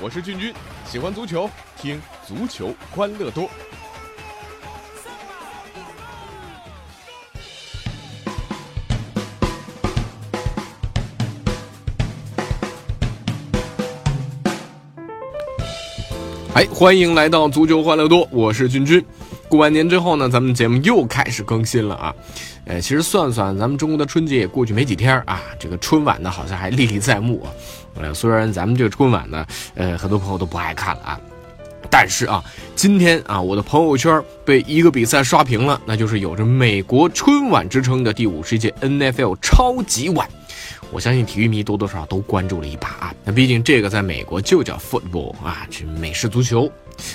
我是俊君，喜欢足球，听足球欢乐多。哎，欢迎来到足球欢乐多，我是俊君。过完年之后呢，咱们节目又开始更新了啊。呃，其实算算，咱们中国的春节也过去没几天啊，这个春晚呢好像还历历在目啊。呃，虽然咱们这个春晚呢，呃，很多朋友都不爱看了啊，但是啊，今天啊，我的朋友圈被一个比赛刷屏了，那就是有着美国春晚之称的第五十届 NFL 超级碗。我相信体育迷多多少少都关注了一把啊，那毕竟这个在美国就叫 football 啊，这美式足球。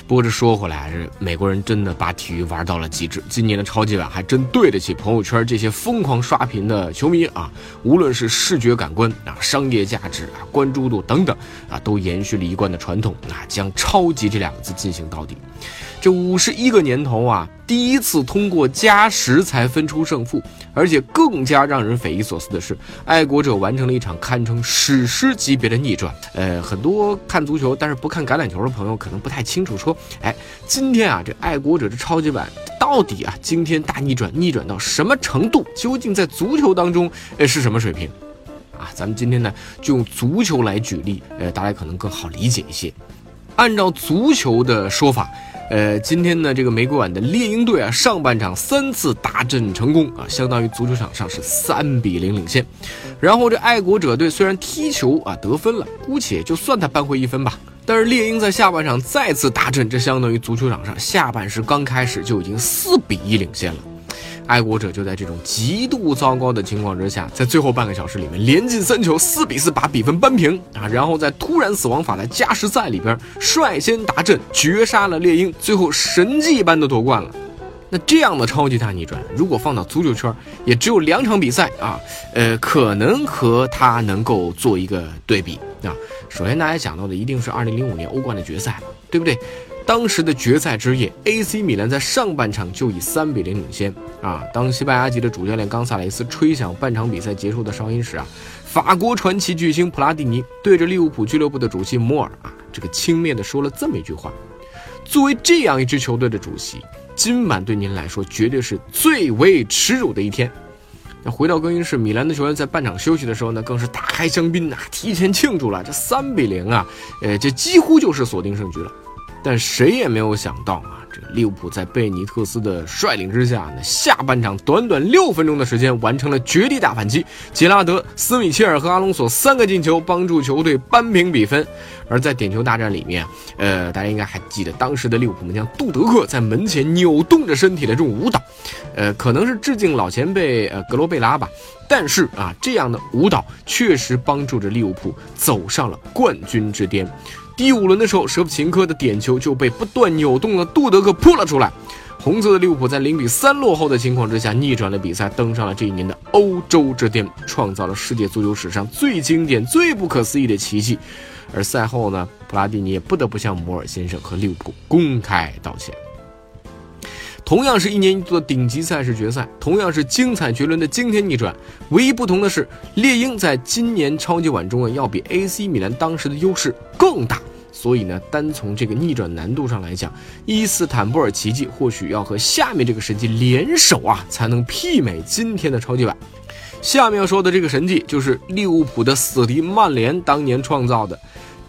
不过这说回来，这美国人真的把体育玩到了极致。今年的超级碗还真对得起朋友圈这些疯狂刷屏的球迷啊！无论是视觉感官啊、商业价值啊、关注度等等啊，都延续了一贯的传统啊，将“超级”这两个字进行到底。这五十一个年头啊，第一次通过加时才分出胜负，而且更加让人匪夷所思的是，爱国者完成了一场堪称史诗级别的逆转。呃，很多看足球但是不看橄榄球的朋友可能不太清楚，说，哎，今天啊，这爱国者这超级碗到底啊，今天大逆转，逆转到什么程度？究竟在足球当中，呃，是什么水平？啊，咱们今天呢，就用足球来举例，呃，大家可能更好理解一些。按照足球的说法。呃，今天呢，这个玫瑰碗的猎鹰队啊，上半场三次大阵成功啊，相当于足球场上是三比零领先。然后这爱国者队虽然踢球啊得分了，姑且就算他扳回一分吧。但是猎鹰在下半场再次大阵，这相当于足球场上下半时刚开始就已经四比一领先了。爱国者就在这种极度糟糕的情况之下，在最后半个小时里面连进三球，四比四把比分扳平啊！然后在突然死亡法的加时赛里边率先达阵，绝杀了猎鹰，最后神迹般的夺冠了。那这样的超级大逆转，如果放到足球圈，也只有两场比赛啊，呃，可能和他能够做一个对比啊。首先大家想到的一定是二零零五年欧冠的决赛，对不对？当时的决赛之夜，AC 米兰在上半场就以三比零领先啊！当西班牙籍的主教练冈萨雷斯吹响半场比赛结束的哨音时啊，法国传奇巨星普拉蒂尼对着利物浦俱乐部的主席摩尔啊，这个轻蔑地说了这么一句话：“作为这样一支球队的主席，今晚对您来说绝对是最为耻辱的一天。”那回到更衣室，米兰的球员在半场休息的时候呢，更是打开香槟呐，提前庆祝了这三比零啊！呃，这几乎就是锁定胜局了。但谁也没有想到啊，这个利物浦在贝尼特斯的率领之下，呢下半场短短六分钟的时间完成了绝地大反击，杰拉德、斯米切尔和阿隆索三个进球帮助球队扳平比分。而在点球大战里面，呃，大家应该还记得当时的利物浦门将杜德克在门前扭动着身体的这种舞蹈，呃，可能是致敬老前辈呃格罗贝拉吧。但是啊，这样的舞蹈确实帮助着利物浦走上了冠军之巅。第五轮的时候，舍甫琴科的点球就被不断扭动的杜德克扑了出来。红色的利物浦在零比三落后的情况之下，逆转了比赛，登上了这一年的欧洲之巅，创造了世界足球史上最经典、最不可思议的奇迹。而赛后呢，普拉蒂尼也不得不向摩尔先生和利物浦公开道歉。同样是一年一度的顶级赛事决赛，同样是精彩绝伦的惊天逆转，唯一不同的是，猎鹰在今年超级碗中啊，要比 AC 米兰当时的优势更大。所以呢，单从这个逆转难度上来讲，伊斯坦布尔奇迹或许要和下面这个神迹联手啊，才能媲美今天的超级碗。下面要说的这个神迹，就是利物浦的死敌曼联当年创造的。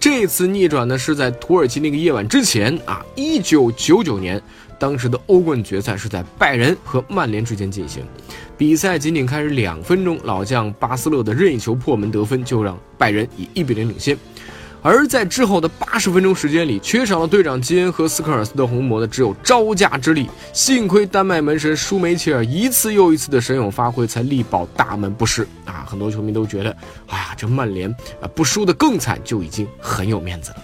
这次逆转呢，是在土耳其那个夜晚之前啊，一九九九年。当时的欧冠决赛是在拜仁和曼联之间进行，比赛仅仅开始两分钟，老将巴斯勒的任意球破门得分，就让拜仁以一比零领先。而在之后的八十分钟时间里，缺少了队长基恩和斯科尔斯的红魔的只有招架之力。幸亏丹麦门神舒梅切尔一次又一次的神勇发挥，才力保大门不失。啊，很多球迷都觉得，哎呀，这曼联啊不输的更惨，就已经很有面子了。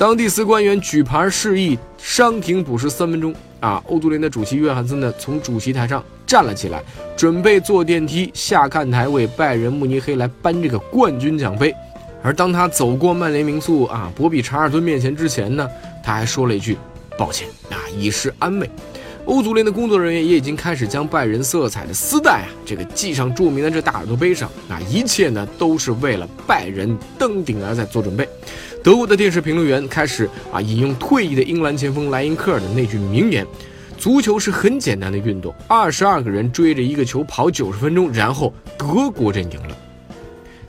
当第四官员举牌示意伤停补时三分钟啊，欧足联的主席约翰森呢从主席台上站了起来，准备坐电梯下看台为拜仁慕尼黑来颁这个冠军奖杯。而当他走过曼联名宿啊博比查尔顿面前之前呢，他还说了一句：“抱歉啊，以示安慰。”欧足联的工作人员也已经开始将拜仁色彩的丝带啊，这个系上著名的这大耳朵杯上啊，一切呢都是为了拜仁登顶而在做准备。德国的电视评论员开始啊引用退役的英格兰前锋莱因克尔的那句名言：“足球是很简单的运动，二十二个人追着一个球跑九十分钟，然后德国人赢了。”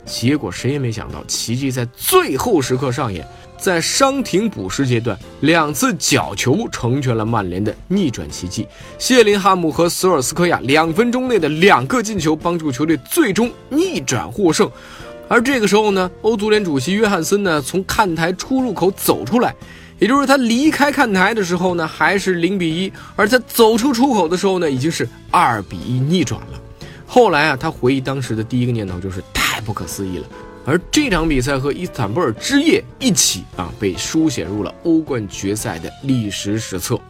结果谁也没想到，奇迹在最后时刻上演。在伤停补时阶段，两次角球成全了曼联的逆转奇迹。谢林汉姆和索尔斯克亚两分钟内的两个进球，帮助球队最终逆转获胜。而这个时候呢，欧足联主席约翰森呢从看台出入口走出来，也就是他离开看台的时候呢还是零比一，而他走出出口的时候呢已经是二比一逆转了。后来啊，他回忆当时的第一个念头就是太不可思议了。而这场比赛和伊斯坦布尔之夜一起啊，被书写入了欧冠决赛的历史史册。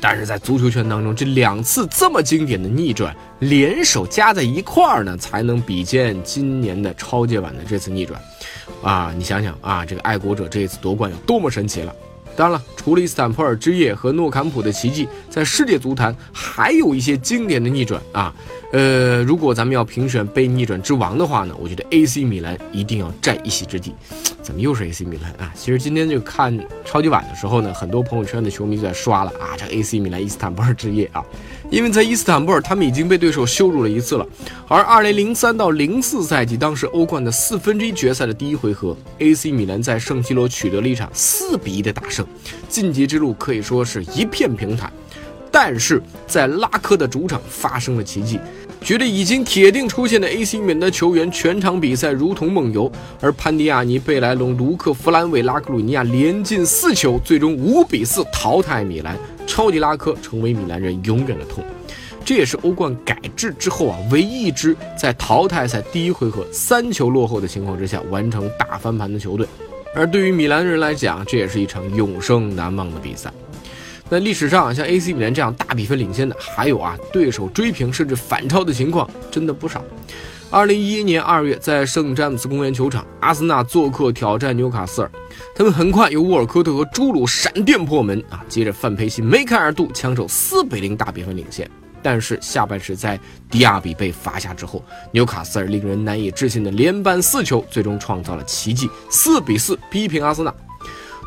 但是在足球圈当中，这两次这么经典的逆转联手加在一块儿呢，才能比肩今年的超界版的这次逆转。啊，你想想啊，这个爱国者这一次夺冠有多么神奇了！当然了，除了伊斯坦布尔之夜和诺坎普的奇迹，在世界足坛还有一些经典的逆转啊。呃，如果咱们要评选被逆转之王的话呢，我觉得 AC 米兰一定要占一席之地。怎么又是 AC 米兰啊？其实今天就看超级碗的时候呢，很多朋友圈的球迷就在刷了啊，这 AC 米兰伊斯坦布尔之夜啊，因为在伊斯坦布尔他们已经被对手羞辱了一次了。而2003到04赛季，当时欧冠的四分之一决赛的第一回合，AC 米兰在圣西罗取得了一场4比1的大胜，晋级之路可以说是一片平坦。但是在拉科的主场发生了奇迹，觉得已经铁定出现的 AC 米兰的球员全场比赛如同梦游，而潘迪亚尼、贝莱隆、卢克、弗兰韦、拉克鲁尼亚连进四球，最终五比四淘汰米兰，超级拉科成为米兰人永远的痛。这也是欧冠改制之后啊，唯一一支在淘汰赛第一回合三球落后的情况之下完成大翻盘的球队。而对于米兰人来讲，这也是一场永生难忘的比赛。那历史上啊，像 AC 米兰这样大比分领先的，还有啊对手追平甚至反超的情况，真的不少。二零一一年二月，在圣詹姆斯公园球场，阿森纳做客挑战纽卡斯尔，他们很快由沃尔科特和朱鲁闪电破门啊，接着范佩西、梅开二度，抢手四比零大比分领先。但是下半时在迪亚比被罚下之后，纽卡斯尔令人难以置信的连扳四球，最终创造了奇迹，四比四逼平阿森纳。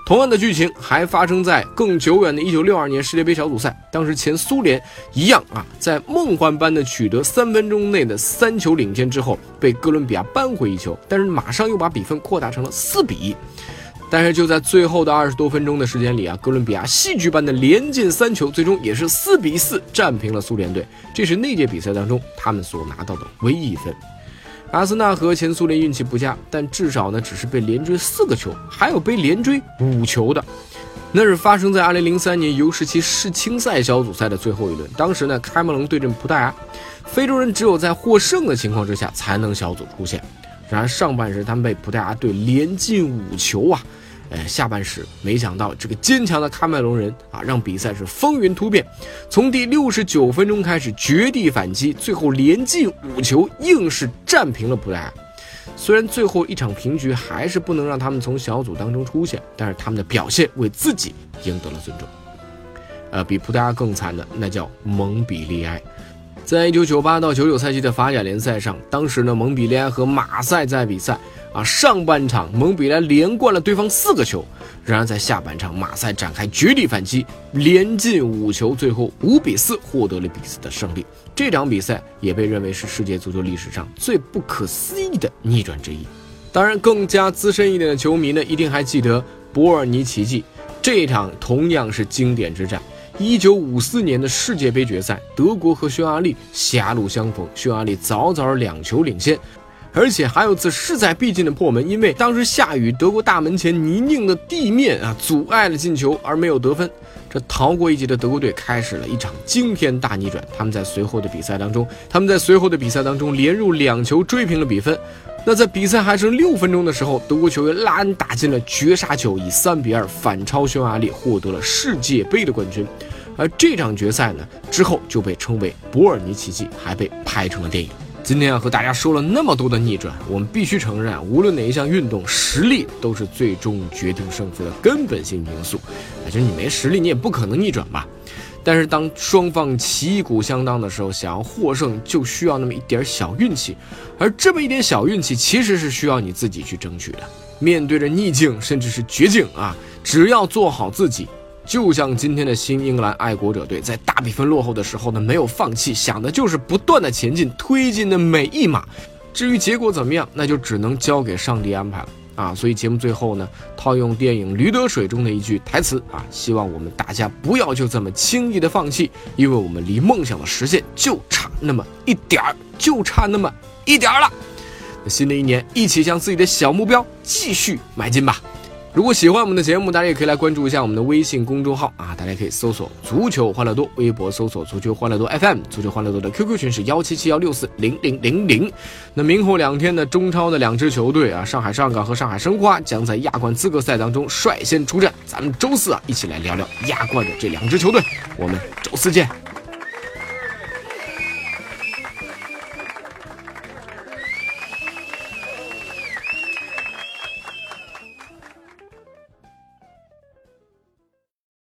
同样的剧情还发生在更久远的1962年世界杯小组赛，当时前苏联一样啊，在梦幻般的取得三分钟内的三球领先之后，被哥伦比亚扳回一球，但是马上又把比分扩大成了四比一。但是就在最后的二十多分钟的时间里啊，哥伦比亚戏剧般的连进三球，最终也是四比四战平了苏联队，这是那届比赛当中他们所拿到的唯一一分。阿森纳和前苏联运气不佳，但至少呢只是被连追四个球，还有被连追五球的。那是发生在2003年尤西奇世青赛小组赛的最后一轮。当时呢，开门隆对阵葡萄牙，非洲人只有在获胜的情况之下才能小组出线。然而上半时他们被葡萄牙队连进五球啊！呃，下半时没想到这个坚强的喀麦隆人啊，让比赛是风云突变。从第六十九分钟开始绝地反击，最后连进五球，硬是战平了葡萄牙。虽然最后一场平局还是不能让他们从小组当中出现，但是他们的表现为自己赢得了尊重。呃，比葡萄牙更惨的那叫蒙彼利埃。在一九九八到九九赛季的法甲联赛上，当时呢，蒙彼利埃和马赛在比赛。啊，上半场蒙彼利埃连灌了对方四个球，然而在下半场马赛展开绝地反击，连进五球，最后五比四获得了比赛的胜利。这场比赛也被认为是世界足球历史上最不可思议的逆转之一。当然，更加资深一点的球迷呢，一定还记得伯尔尼奇迹，这场同样是经典之战。一九五四年的世界杯决赛，德国和匈牙利狭路相逢，匈牙利早早两球领先。而且还有次势在必进的破门，因为当时下雨，德国大门前泥泞的地面啊阻碍了进球，而没有得分。这逃过一劫的德国队开始了一场惊天大逆转。他们在随后的比赛当中，他们在随后的比赛当中连入两球追平了比分。那在比赛还剩六分钟的时候，德国球员拉恩打进了绝杀球，以三比二反超匈牙利，获得了世界杯的冠军。而这场决赛呢之后就被称为伯尔尼奇迹，还被拍成了电影。今天啊，和大家说了那么多的逆转，我们必须承认，无论哪一项运动，实力都是最终决定胜负的根本性因素。就是你没实力，你也不可能逆转吧。但是当双方旗鼓相当的时候，想要获胜就需要那么一点小运气，而这么一点小运气其实是需要你自己去争取的。面对着逆境甚至是绝境啊，只要做好自己，就像今天的新英格兰爱国者队在大比分落后的时候呢，没有放弃，想的就是不断的前进，推进的每一码。至于结果怎么样，那就只能交给上帝安排了。啊，所以节目最后呢，套用电影《驴得水》中的一句台词啊，希望我们大家不要就这么轻易的放弃，因为我们离梦想的实现就差那么一点儿，就差那么一点儿了。新的一年，一起向自己的小目标继续迈进吧。如果喜欢我们的节目，大家也可以来关注一下我们的微信公众号啊，大家可以搜索“足球欢乐多”，微博搜索“足球欢乐多 FM”，足球欢乐多的 QQ 群是幺七七幺六四零零零零。那明后两天呢，中超的两支球队啊，上海上港和上海申花将在亚冠资格赛当中率先出战，咱们周四啊，一起来聊聊亚冠的这两支球队。我们周四见。